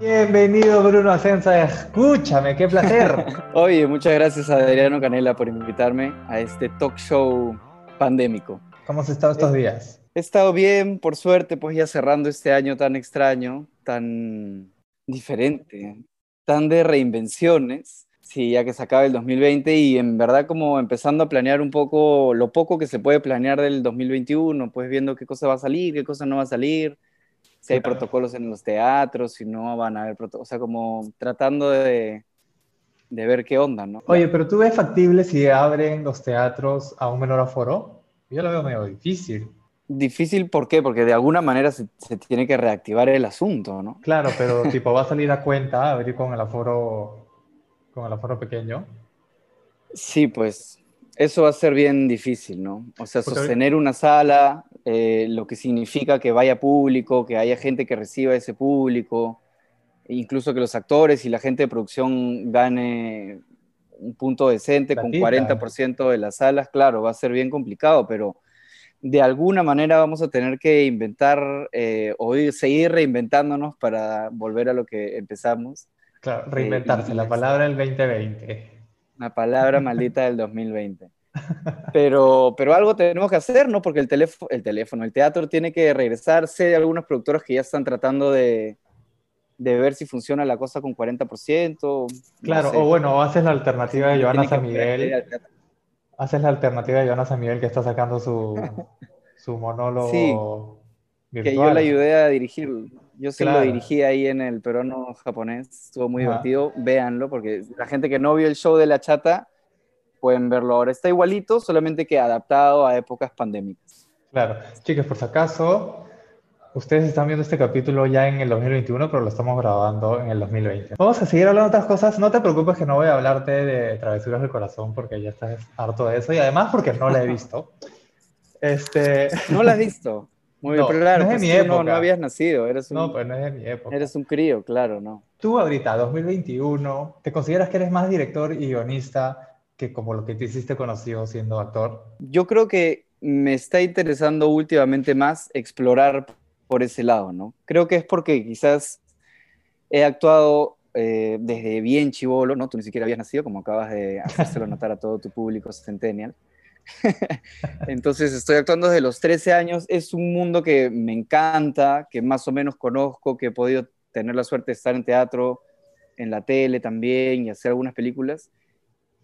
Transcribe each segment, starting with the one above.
Bienvenido Bruno Ascensa, escúchame, qué placer. Oye, muchas gracias a Adriano Canela por invitarme a este talk show pandémico. ¿Cómo has estado estos días? He estado bien, por suerte, pues ya cerrando este año tan extraño, tan diferente, tan de reinvenciones. Sí, ya que se acaba el 2020 y en verdad como empezando a planear un poco lo poco que se puede planear del 2021, pues viendo qué cosa va a salir, qué cosa no va a salir si hay protocolos en los teatros, si no van a haber protocolos, o sea, como tratando de, de, ver qué onda, ¿no? Oye, pero tú ves factible si abren los teatros a un menor aforo? Yo lo veo medio difícil. Difícil, ¿por qué? Porque de alguna manera se, se tiene que reactivar el asunto, ¿no? Claro, pero tipo, va a salir a cuenta abrir con el aforo, con el aforo pequeño. Sí, pues eso va a ser bien difícil, ¿no? O sea, sostener una sala, eh, lo que significa que vaya público, que haya gente que reciba ese público, incluso que los actores y la gente de producción gane un punto decente con 40% de las salas, claro, va a ser bien complicado, pero de alguna manera vamos a tener que inventar eh, o seguir reinventándonos para volver a lo que empezamos. Claro, reinventarse, eh, la palabra del 2020. La palabra maldita del 2020. Pero, pero algo tenemos que hacer, ¿no? Porque el teléfono, el teléfono, el teatro tiene que regresar. Sé de algunas productoras que ya están tratando de, de ver si funciona la cosa con 40%. Claro, o bueno, haces la alternativa de Joana San Miguel. Haces la alternativa de Joana San Miguel que está sacando su, su monólogo sí, Que yo le ayudé a dirigir. Yo sí lo dirigí ahí en el peruano japonés. Estuvo muy divertido. Véanlo, porque la gente que no vio el show de la chata pueden verlo ahora. Está igualito, solamente que adaptado a épocas pandémicas. Claro. Chicos, por si acaso, ustedes están viendo este capítulo ya en el 2021, pero lo estamos grabando en el 2020. Vamos a seguir hablando de otras cosas. No te preocupes que no voy a hablarte de Travesuras del Corazón porque ya estás harto de eso y además porque no la he visto. Este... ¿No la has visto? Muy bien, pero claro, no, es de pues mi época. no, habías nacido, eres un, no, pues no es de mi época. Eres un crío, claro, ¿no? Tú ahorita, 2021, ¿te consideras que eres más director y guionista que como lo que te hiciste conocido siendo actor? Yo creo que me está interesando últimamente más explorar por ese lado, ¿no? Creo que es porque quizás he actuado eh, desde bien chivolo, ¿no? Tú ni siquiera habías nacido, como acabas de hacérselo notar a todo tu público centennial. Entonces estoy actuando desde los 13 años. Es un mundo que me encanta, que más o menos conozco, que he podido tener la suerte de estar en teatro, en la tele también y hacer algunas películas.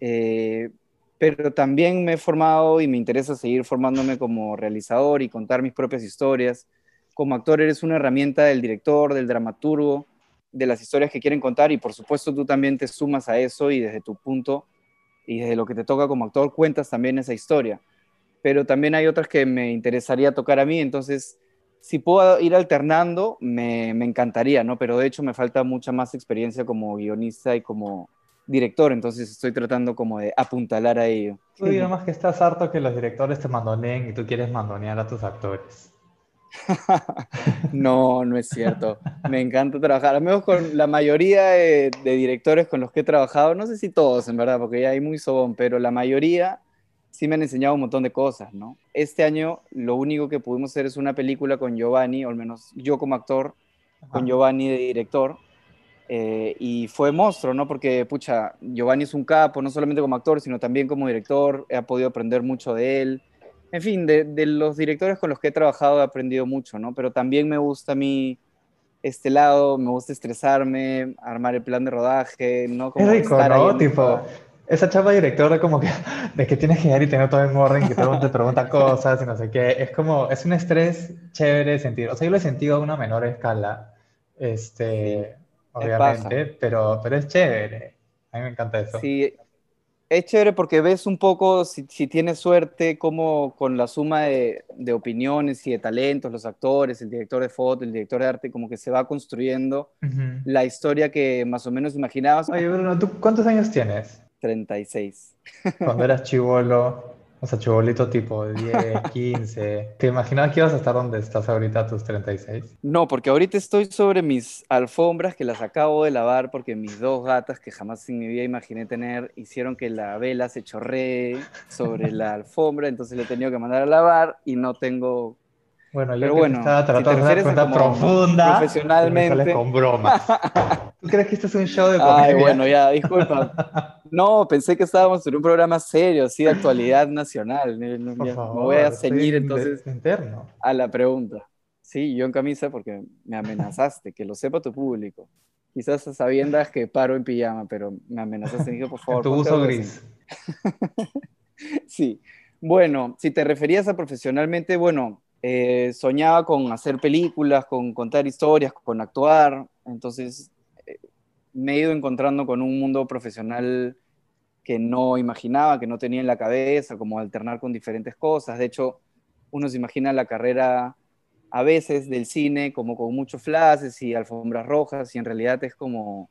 Eh, pero también me he formado y me interesa seguir formándome como realizador y contar mis propias historias. Como actor eres una herramienta del director, del dramaturgo, de las historias que quieren contar y por supuesto tú también te sumas a eso y desde tu punto y desde lo que te toca como actor cuentas también esa historia. Pero también hay otras que me interesaría tocar a mí, entonces si puedo ir alternando me, me encantaría, ¿no? Pero de hecho me falta mucha más experiencia como guionista y como director, entonces estoy tratando como de apuntalar a ello. Tú digas más que estás harto que los directores te mandoneen y tú quieres mandonear a tus actores. no, no es cierto. Me encanta trabajar. Al menos con la mayoría de, directores con los que he trabajado, no sé si todos en verdad, porque ya hay muy sobón, pero la mayoría sí me han enseñado un montón de cosas, ¿no? Este año lo único que pudimos hacer es una película con Giovanni, o al menos yo como actor, con Giovanni de director, eh, y fue monstruo, ¿no? Porque, pucha, Giovanni es un capo, no solamente como actor, sino también como director. He podido aprender mucho de él. En fin, de, de, los directores con los que he trabajado he aprendido mucho, ¿no? Pero también me gusta a mí este lado, me gusta estresarme, armar el plan de rodaje, ¿no? Como es rico, ¿no? Tipo, esa chapa directora como que de que tienes que ir y tener todo en orden, que te pregunta cosas y no sé qué. Es como, es un estrés chévere sentir. O sea, yo lo he sentido a una menor escala. Este obviamente, pero, pero es chévere. A mí me encanta eso. Sí, es chévere porque ves un poco, si, si tienes suerte, como con la suma de, de, opiniones y de talentos, los actores, el director de foto, el director de arte, como que se va construyendo la historia que más o menos imaginabas. Oye, Bruno, ¿tú cuántos años tienes? 36. Cuando eras chivolo, o sea, chibolito tipo 10, 15. ¿Te imaginabas que ibas a estar donde estás ahorita a tus 36? No, porque ahorita estoy sobre mis alfombras que las acabo de lavar porque mis dos gatas que jamás en mi vida imaginé tener hicieron que la vela se chorree sobre la alfombra, entonces le he tenido que mandar a lavar y no tengo Bueno, yo Pero bueno, estaba tratando de hacer una profunda profesionalmente con bromas. ¿Tú crees que esto es un show de comedia? Ay, bueno, ya, disculpa. No, pensé que estábamos en un programa serio, así de actualidad nacional. me voy a ceñir entonces interno. a la pregunta. Sí, yo en camisa porque me amenazaste, que lo sepa tu público. Quizás sabiendas que paro en pijama, pero me amenazaste. Me dijo, por favor. tu uso gris. sí. Bueno, si te referías a profesionalmente, bueno, eh, soñaba con hacer películas, con contar historias, con actuar. Entonces eh, me he ido encontrando con un mundo profesional que no imaginaba, que no tenía en la cabeza, como alternar con diferentes cosas. De hecho, uno se imagina la carrera a veces del cine como con muchos flashes y alfombras rojas y en realidad es como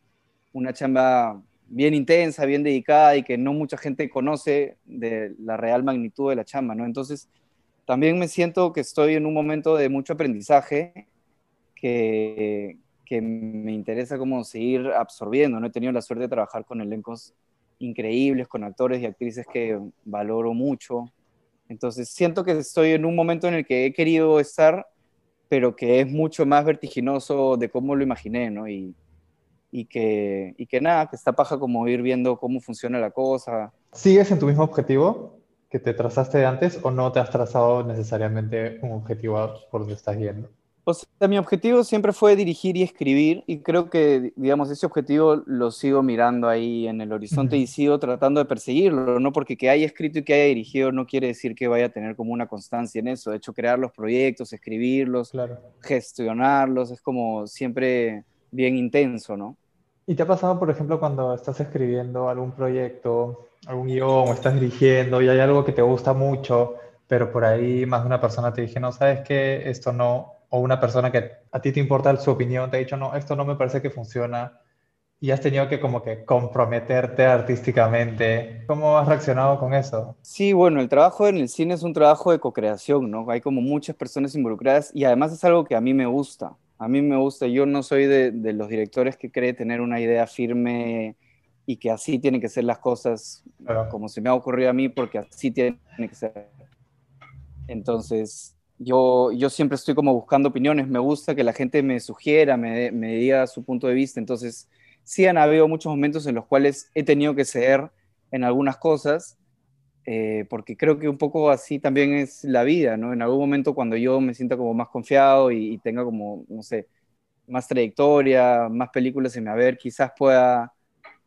una chamba bien intensa, bien dedicada y que no mucha gente conoce de la real magnitud de la chamba, ¿no? Entonces, también me siento que estoy en un momento de mucho aprendizaje que, que me interesa como seguir absorbiendo, ¿no? He tenido la suerte de trabajar con elencos increíbles, con actores y actrices que valoro mucho. Entonces, siento que estoy en un momento en el que he querido estar, pero que es mucho más vertiginoso de cómo lo imaginé, ¿no? Y, y que, y que nada, que está paja como ir viendo cómo funciona la cosa. ¿Sigues en tu mismo objetivo que te trazaste antes o no te has trazado necesariamente un objetivo por donde estás yendo? O sea, mi objetivo siempre fue dirigir y escribir y creo que, digamos, ese objetivo lo sigo mirando ahí en el horizonte y sigo tratando de perseguirlo, no porque que haya escrito y que haya dirigido no quiere decir que vaya a tener como una constancia en eso. De hecho, crear los proyectos, escribirlos, gestionarlos, es como siempre bien intenso, ¿no? ¿Y te ha pasado, por ejemplo, cuando estás escribiendo algún proyecto, algún guion o estás dirigiendo y hay algo que te gusta mucho, pero por ahí más de una persona te dije, no, sabes que esto no, o una persona que a ti te importa su opinión te ha dicho, no, esto no me parece que funciona y has tenido que como que comprometerte artísticamente. ¿Cómo has reaccionado con eso? Sí, bueno, el trabajo en el cine es un trabajo de co-creación, ¿no? Hay como muchas personas involucradas y además es algo que a mí me gusta. A mí me gusta, yo no soy de, los directores que cree tener una idea firme y que así tienen que ser las cosas como se me ha ocurrido a mí, porque así tiene que ser. Entonces, yo, yo siempre estoy como buscando opiniones, me gusta que la gente me sugiera, me, me diga su punto de vista. Entonces, sí han habido muchos momentos en los cuales he tenido que ceder en algunas cosas, eh, porque creo que un poco así también es la vida, ¿no? En algún momento cuando yo me sienta como más confiado y, tenga como, no sé, más trayectoria, más películas en mi haber, quizás pueda,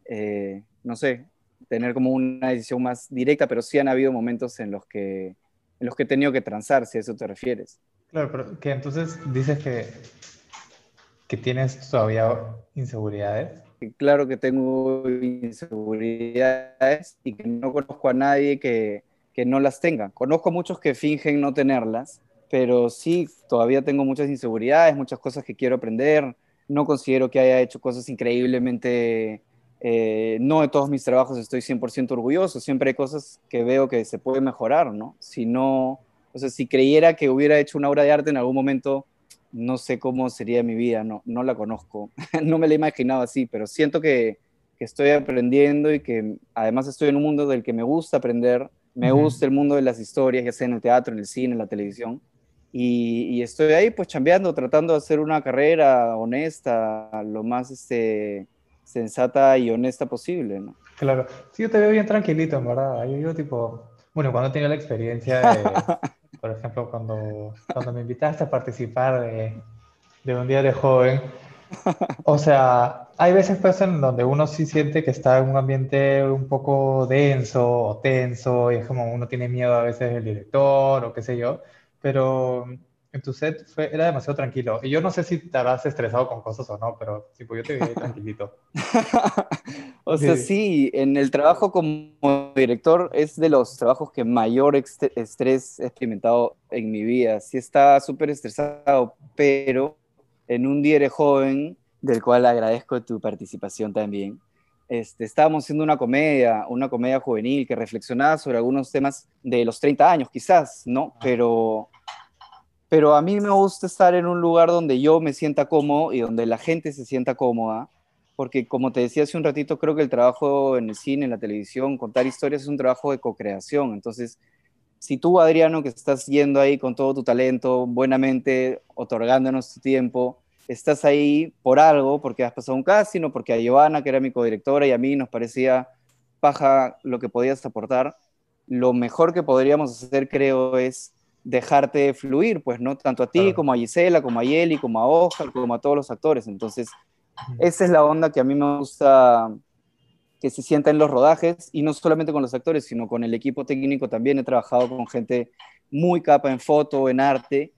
eh, no sé, tener como una decisión más directa, pero sí han habido momentos en los que, en los que he tenido que transar, si a eso te refieres. Claro, pero que entonces dices que, que tienes todavía inseguridades claro que tengo inseguridades y que no conozco a nadie que, que no las tenga. Conozco a muchos que fingen no tenerlas, pero sí, todavía tengo muchas inseguridades, muchas cosas que quiero aprender. No considero que haya hecho cosas increíblemente... Eh, no de todos mis trabajos estoy 100% orgulloso, siempre hay cosas que veo que se puede mejorar, ¿no? Si no, o sea, si creyera que hubiera hecho una obra de arte en algún momento no sé cómo sería mi vida, no, no la conozco, no me la he imaginado así, pero siento que, estoy aprendiendo y que además estoy en un mundo del que me gusta aprender, me gusta el mundo de las historias, ya sea en el teatro, en el cine, en la televisión, y, estoy ahí pues chambeando, tratando de hacer una carrera honesta, lo más este, sensata y honesta posible, ¿no? Claro, sí, yo te veo bien tranquilito, en verdad, yo, yo tipo, bueno, cuando he tenido la experiencia de por ejemplo, cuando, cuando me invitaste a participar de, de un día de joven, o sea, hay veces pues en donde uno sí siente que está en un ambiente un poco denso o tenso y es como uno tiene miedo a veces del director o qué sé yo, pero en tu set fue, era demasiado tranquilo. Y yo no sé si te habrás estresado con cosas o no, pero sí, pues yo te vi tranquilito. o sea, sí, en el trabajo como director es de los trabajos que mayor estrés he experimentado en mi vida. Sí estaba súper estresado, pero en un día joven, del cual agradezco tu participación también, este, estábamos haciendo una comedia, una comedia juvenil que reflexionaba sobre algunos temas de los 30 años, quizás, ¿no? Pero pero a mí me gusta estar en un lugar donde yo me sienta cómodo y donde la gente se sienta cómoda, porque como te decía hace un ratito, creo que el trabajo en el cine, en la televisión, contar historias es un trabajo de co-creación, entonces si tú, Adriano, que estás yendo ahí con todo tu talento, buenamente, otorgándonos tu tiempo, estás ahí por algo, porque has pasado un casting o porque a Giovanna, que era mi codirectora, y a mí nos parecía paja lo que podías aportar, lo mejor que podríamos hacer, creo, es dejarte fluir, pues, ¿no? Tanto a ti como a Gisela, como a Yeli, como a Oscar, como a todos los actores. Entonces, esa es la onda que a mí me gusta que se sienta en los rodajes y no solamente con los actores, sino con el equipo técnico también. He trabajado con gente muy capa en foto, en arte,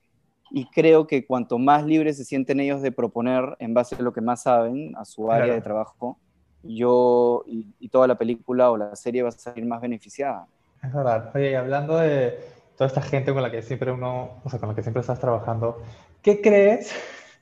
y creo que cuanto más libres se sienten ellos de proponer en base a lo que más saben, a su área de trabajo, yo y, toda la película o la serie va a salir más beneficiada. Es verdad. Oye, hablando de toda esta gente con la que siempre uno, o sea, con la que siempre estás trabajando, ¿qué crees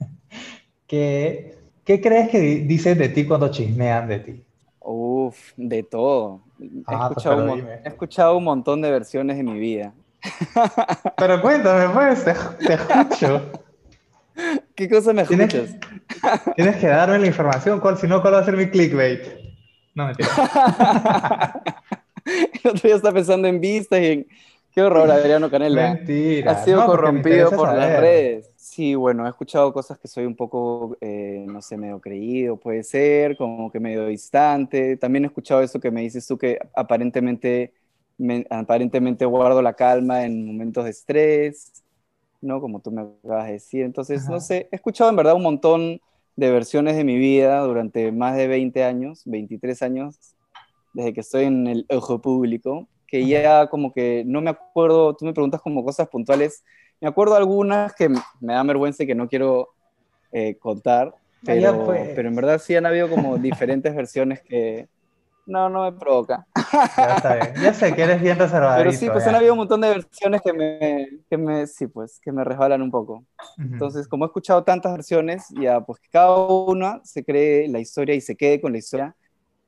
que, qué crees que dicen de ti cuando chismean de ti? Uf, de todo. he, ah, pues, escuchado un, he escuchado un montón de versiones de mi vida. Pero cuéntame, pues, te, escucho. ¿Qué cosa me escuchas? Tienes, que darme la información, ¿cuál, si no, ¿cuál va a ser mi clickbait? No, mentira. El otro día está pensando en vistas y en... Qué horror, Adriano Canela. Mentira. Ha sido corrompido por las redes. Sí, bueno, he escuchado cosas que soy un poco, eh, no sé, medio creído, puede ser, como que medio distante. También he escuchado eso que me dices tú, que aparentemente aparentemente guardo la calma en momentos de estrés, ¿no? Como tú me acabas de decir. Entonces, no sé, he escuchado en verdad un montón de versiones de mi vida durante más de 20 años, 23 años, desde que estoy en el ojo público, que ya como que no me acuerdo, tú me preguntas como cosas puntuales, me acuerdo algunas que me da vergüenza y que no quiero eh, contar, pero, pero en verdad sí han habido como diferentes versiones que, no, no me provoca. Ya está bien. Ya sé que eres bien reservado. Pero sí, pues han habido un montón de versiones que me, que me, sí, pues, que me resbalan un poco. Entonces, como he escuchado tantas versiones, ya, pues que cada una se cree la historia y se quede con la historia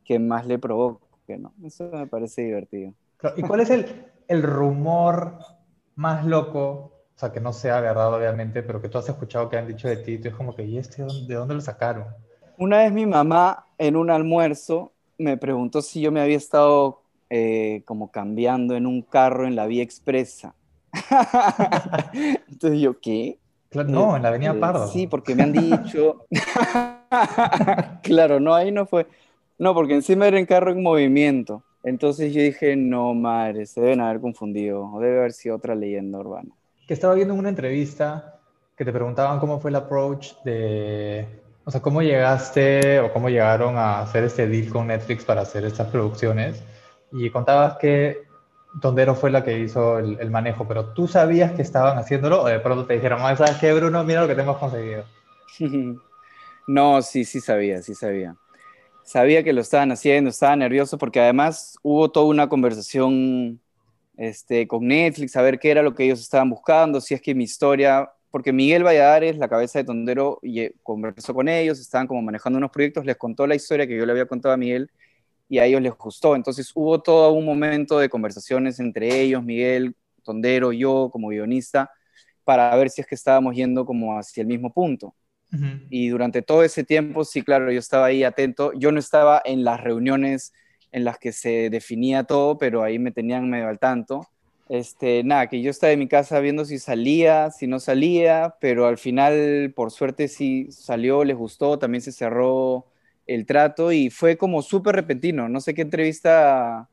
que más le provoque, ¿no? Eso me parece divertido. ¿Y cuál es el, el rumor más loco o sea, que no sea verdad, obviamente, pero que tú has escuchado que han dicho de ti, tú es como que, ¿y este de dónde lo sacaron? Una vez mi mamá en un almuerzo me preguntó si yo me había estado eh, como cambiando en un carro en la vía expresa. Entonces yo, ¿qué? no, en la avenida eh, Pardo. Sí, porque me han dicho... claro, no, ahí no fue. No, porque encima era en carro en movimiento. Entonces yo dije, no, madre, se deben haber confundido. O debe haber sido otra leyenda urbana. Que estaba viendo una entrevista que te preguntaban cómo fue el approach de o sea, ¿cómo llegaste o cómo llegaron a hacer este deal con Netflix para hacer estas producciones? Y contabas que Tondero fue la que hizo el, manejo, pero ¿tú sabías que estaban haciéndolo o de pronto te dijeron, ¿sabes qué, Bruno? Mira lo que tenemos conseguido. no, sí, sí sabía, sí sabía. Sabía que lo estaban haciendo, estaba nervioso porque además hubo toda una conversación este, con Netflix, a ver qué era lo que ellos estaban buscando, si es que mi historia porque Miguel Valladares, la cabeza de Tondero, y eh, conversó con ellos, estaban como manejando unos proyectos, les contó la historia que yo le había contado a Miguel y a ellos les gustó. Entonces hubo todo un momento de conversaciones entre ellos, Miguel, Tondero, yo como guionista, para ver si es que estábamos yendo como hacia el mismo punto. Y durante todo ese tiempo, sí, claro, yo estaba ahí atento. Yo no estaba en las reuniones en las que se definía todo, pero ahí me tenían medio al tanto. Este, nada, que yo estaba en mi casa viendo si salía, si no salía, pero al final, por suerte, sí salió, les gustó, también se cerró el trato y fue como súper repentino. No sé qué entrevista,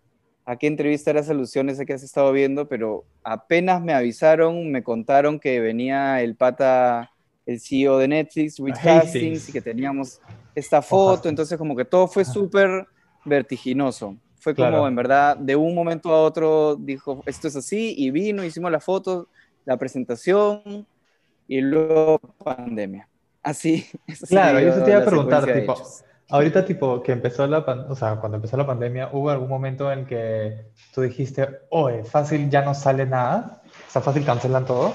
a qué entrevista era esa alusión esa que has estado viendo, pero apenas me avisaron, me contaron que venía el pata, el CEO de Netflix, Reed Hastings, y que teníamos esta foto, entonces como que todo fue súper vertiginoso. Fue como, en verdad, de un momento a otro dijo, esto es así, y vino, hicimos la foto, la presentación, y luego pandemia. Así. Claro, yo te iba a preguntar, tipo, ahorita tipo que empezó la, o sea, cuando empezó la pandemia, ¿hubo algún momento en que tú dijiste, oye, fácil ya no sale nada? O sea, fácil cancelan todo.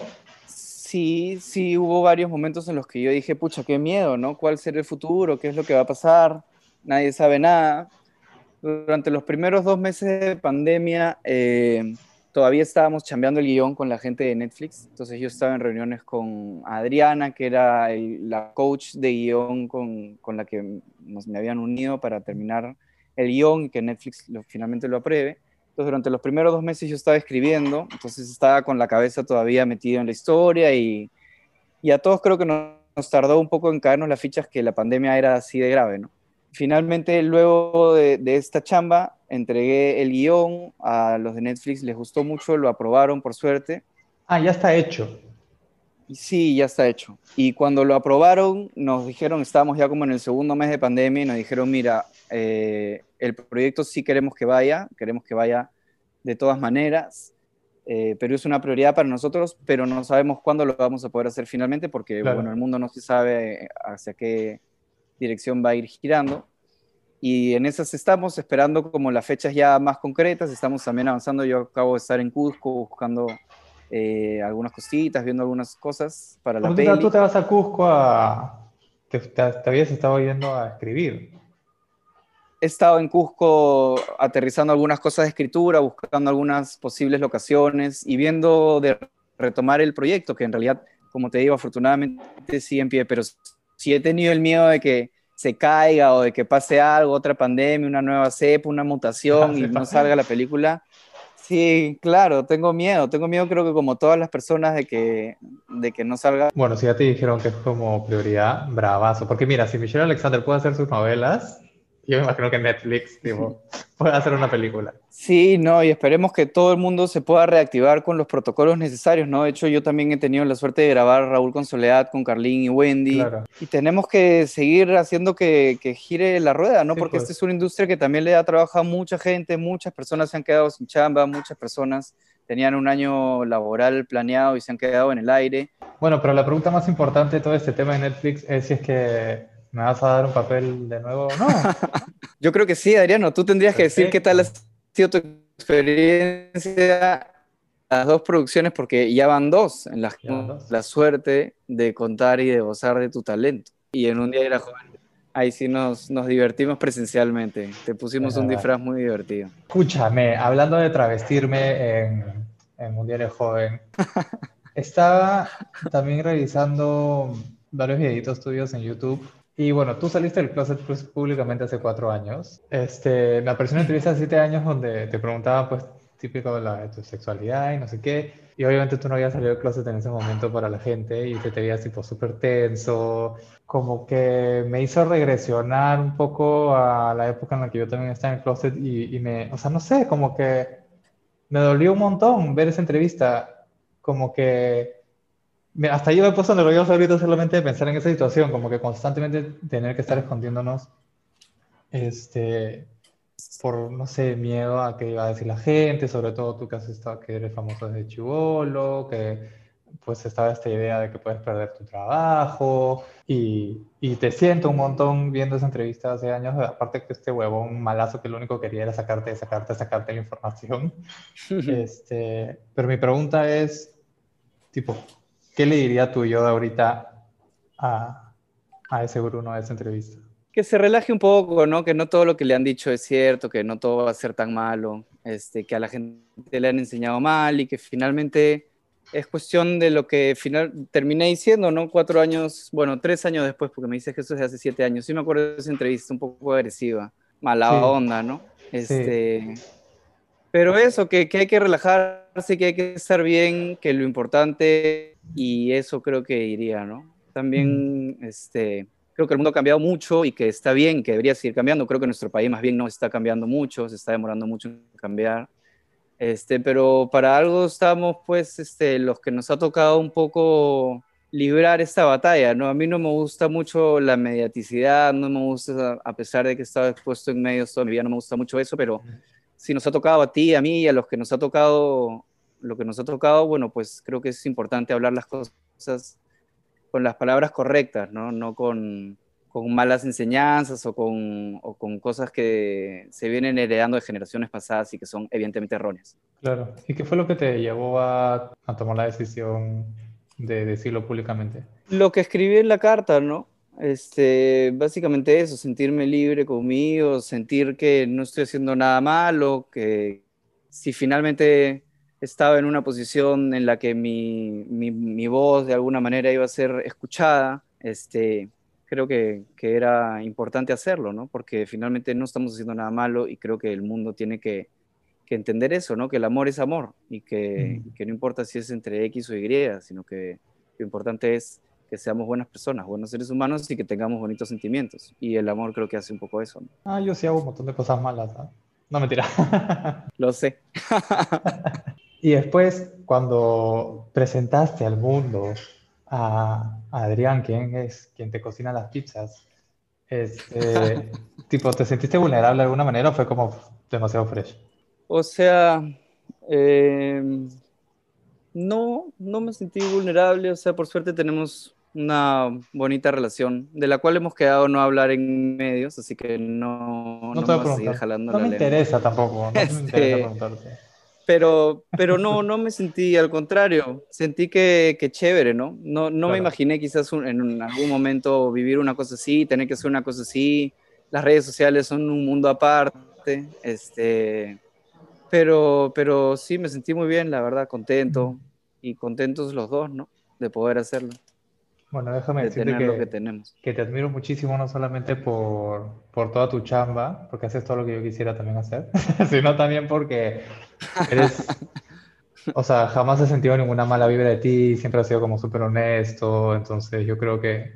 Sí, sí, hubo varios momentos en los que yo dije, pucha, qué miedo, ¿no? ¿Cuál será el futuro? ¿Qué es lo que va a pasar? Nadie sabe nada durante los primeros dos meses de pandemia eh, todavía estábamos chambeando el guion con la gente de Netflix. Entonces yo estaba en reuniones con Adriana, que era la coach de guion con, la que nos, me habían unido para terminar el guion y que Netflix finalmente lo apruebe. Entonces, durante los primeros dos meses yo estaba escribiendo, entonces estaba con la cabeza todavía metido en la historia y, y a todos creo que nos, nos, tardó un poco en caernos las fichas que la pandemia era así de grave, ¿no? Finalmente, luego de, de esta chamba, entregué el guion a los de Netflix, les gustó mucho, lo aprobaron por suerte. Ah, ya está hecho. Sí, ya está hecho. Y cuando lo aprobaron, nos dijeron, estábamos ya como en el segundo mes de pandemia, y nos dijeron, mira, eh, el proyecto sí queremos que vaya, queremos que vaya de todas maneras, eh, pero es una prioridad para nosotros, pero no sabemos cuándo lo vamos a poder hacer finalmente, porque Claro. bueno, el mundo no se sabe hacia qué dirección va a ir girando. Y en esas estamos esperando como las fechas ya más concretas, estamos también avanzando, yo acabo de estar en Cusco buscando eh, algunas cositas, viendo algunas cosas para la peli. tú te vas a Cusco a... Te, te- te habías estado yendo a escribir. He estado en Cusco aterrizando algunas cosas de escritura, buscando algunas posibles locaciones y viendo de retomar el proyecto, que en realidad, como te digo, afortunadamente sigue en pie, pero sí he tenido el miedo de que se caiga o de que pase algo, otra pandemia, una nueva cepa, una mutación y no salga la película. Sí, claro, tengo miedo, tengo miedo creo que como todas las personas de que, de que no salga. Bueno, si ya te dijeron que es como prioridad, bravazo. Porque mira, si Michelle Alexander puede hacer sus novelas, yo me imagino que Netflix, tipo, puede hacer una película. Sí, no, y esperemos que todo el mundo se pueda reactivar con los protocolos necesarios, ¿no? De hecho, yo también he tenido la suerte de grabar Raúl con Soledad, con Carlín y Wendy, Claro. y tenemos que seguir haciendo que, que gire la rueda, ¿no? Sí, Porque pues. esta es una industria que también le da trabajo a mucha gente, muchas personas se han quedado sin chamba, muchas personas tenían un año laboral planeado y se han quedado en el aire. Bueno, pero la pregunta más importante de todo este tema de Netflix es si es que me vas a dar un papel de nuevo o no. Yo creo que sí, Adriano, tú tendrías que decir qué tal ha sido tu experiencia las dos producciones, porque ya van dos en las dos. la suerte de contar y de gozar de tu talento. Y en un día era joven, ahí sí nos, nos divertimos presencialmente. Te pusimos un disfraz muy divertido. Escúchame, hablando de travestirme en, en Un Diario Joven, estaba también revisando varios videitos tuyos en YouTube. Y bueno, tú saliste del closet pues, públicamente hace cuatro años. Este, me apareció una entrevista hace siete años donde te preguntaban, pues, típico de, la, de tu sexualidad y no sé qué. Y obviamente tú no habías salido del closet en ese momento para la gente y te, te veías tipo súper tenso. Como que me hizo regresionar un poco a la época en la que yo también estaba en el closet y, y me, o sea, no sé, como que me dolió un montón ver esa entrevista. Como que hasta yo me he puesto nervioso ahorita solamente de pensar en esa situación, como que constantemente tener que estar escondiéndonos, este, por, no sé, miedo a qué iba a decir la gente, sobre todo tú que has estado, que eres famoso desde chivolo, que pues estaba esta idea de que puedes perder tu trabajo y, y te siento un montón viendo esa entrevista hace años, aparte que este huevón malazo que lo único que quería era sacarte, sacarte, sacarte la información. Este, pero mi pregunta es, tipo, ¿qué le diría tu yo de ahorita a, a ese Bruno de esa entrevista? Que se relaje un poco, ¿no? Que no todo lo que le han dicho es cierto, que no todo va a ser tan malo, este, que a la gente le han enseñado mal y que finalmente es cuestión de lo que final, terminé diciendo, ¿no? Cuatro años, bueno, tres años después, porque me dices que eso es de hace siete años. Sí me acuerdo de esa entrevista un poco agresiva, mala Sí. onda, ¿no? Este, Pero eso, que, que hay que relajarse, que hay que estar bien, que lo importante, y eso creo que iría, ¿no? También, este, creo que el mundo ha cambiado mucho y que está bien, que debería seguir cambiando. Creo que nuestro país más bien no está cambiando mucho, se está demorando mucho en cambiar. Este, pero para algo estamos, pues, este, los que nos ha tocado un poco librar esta batalla, ¿no? A mí no me gusta mucho la mediaticidad, no me gusta, a pesar de que he estado expuesto en medios toda mi vida, no me gusta mucho eso, pero si nos ha tocado a ti, a mí a los que nos ha tocado, lo que nos ha tocado, bueno, pues creo que es importante hablar las cosas con las palabras correctas, ¿no? No con, con malas enseñanzas o con, o con cosas que se vienen heredando de generaciones pasadas y que son evidentemente erróneas. Claro. ¿Y qué fue lo que te llevó a, a tomar la decisión de decirlo públicamente? Lo que escribí en la carta, ¿no? Este, básicamente eso, sentirme libre conmigo, sentir que no estoy haciendo nada malo, que si finalmente estaba en una posición en la que mi, mi, mi voz de alguna manera iba a ser escuchada, este, creo que, que, era importante hacerlo, ¿no? Porque finalmente no estamos haciendo nada malo y creo que el mundo tiene que, que entender eso, ¿no? Que el amor es amor y que, que, no importa si es entre X o Y, sino que lo importante es que seamos buenas personas, buenos seres humanos y que tengamos bonitos sentimientos. Y el amor creo que hace un poco eso. Ah, yo sí hago un montón de cosas malas. ¿no? No, mentira. Lo sé. y después, cuando presentaste al mundo a, Adrián, quien es quien te cocina las pizzas, este, tipo, ¿te sentiste vulnerable de alguna manera o fue como demasiado fresh? O sea, em, no, no me sentí vulnerable, o sea, por suerte tenemos una bonita relación, de la cual hemos quedado no hablar en medios, así que no, no, no me a seguir jalando no me interesa tampoco, no me interesa este, preguntarte. Pero, pero no, no me sentí, al contrario, sentí que, que chévere, ¿no? No, no me imaginé quizás en algún momento vivir una cosa así, tener que hacer una cosa así. Las redes sociales son un mundo aparte, este, pero, pero sí, me sentí muy bien, la verdad, contento y contentos los dos, ¿no? De poder hacerlo. Bueno, déjame decirte que, que, te admiro muchísimo, no solamente por, por, toda tu chamba, porque haces todo lo que yo quisiera también hacer, sino también porque eres, o sea, jamás he sentido ninguna mala vibra de ti, siempre has sido como súper honesto, entonces yo creo que,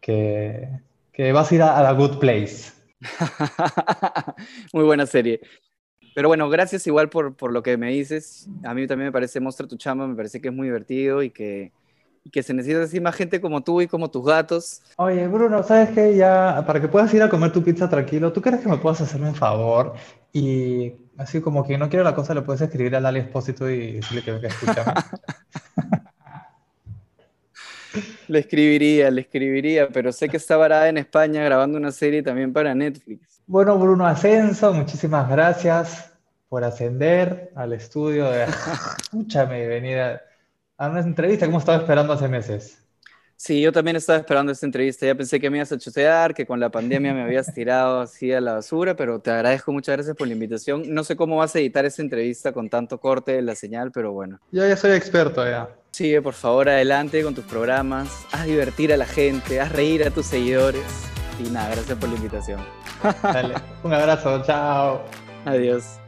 que, que vas a ir a, a, la good place. Muy buena serie. Pero bueno, gracias igual por, por lo que me dices. A mí también me parece Mostra tu chamba, me parece que es muy divertido y que y que se necesita así más gente como tú y como tus gatos. Oye, Bruno, ¿sabes qué? Ya, para que puedas ir a comer tu pizza tranquilo, ¿tú crees que me puedas hacerme un favor? Y así como que no quiero la cosa, le puedes escribir a Lali Espósito y decirle que venga a le escribiría, le escribiría, pero sé que está varada en España grabando una serie también para Netflix. Bueno, Bruno Ascenso, muchísimas gracias por ascender al estudio de... Escúchame, venida a una entrevista como estaba esperando hace meses. Sí, yo también estaba esperando esta entrevista. Ya pensé que me ibas a chutear, que con la pandemia me habías tirado así a la basura, pero te agradezco, muchas gracias por la invitación. No sé cómo vas a editar esta entrevista con tanto corte de la señal, pero bueno. Yo ya soy experto ya. Sigue, por favor, adelante con tus programas. Haz divertir a la gente, haz reír a tus seguidores. Y nada, gracias por la invitación. Dale, un abrazo, chao. Adiós.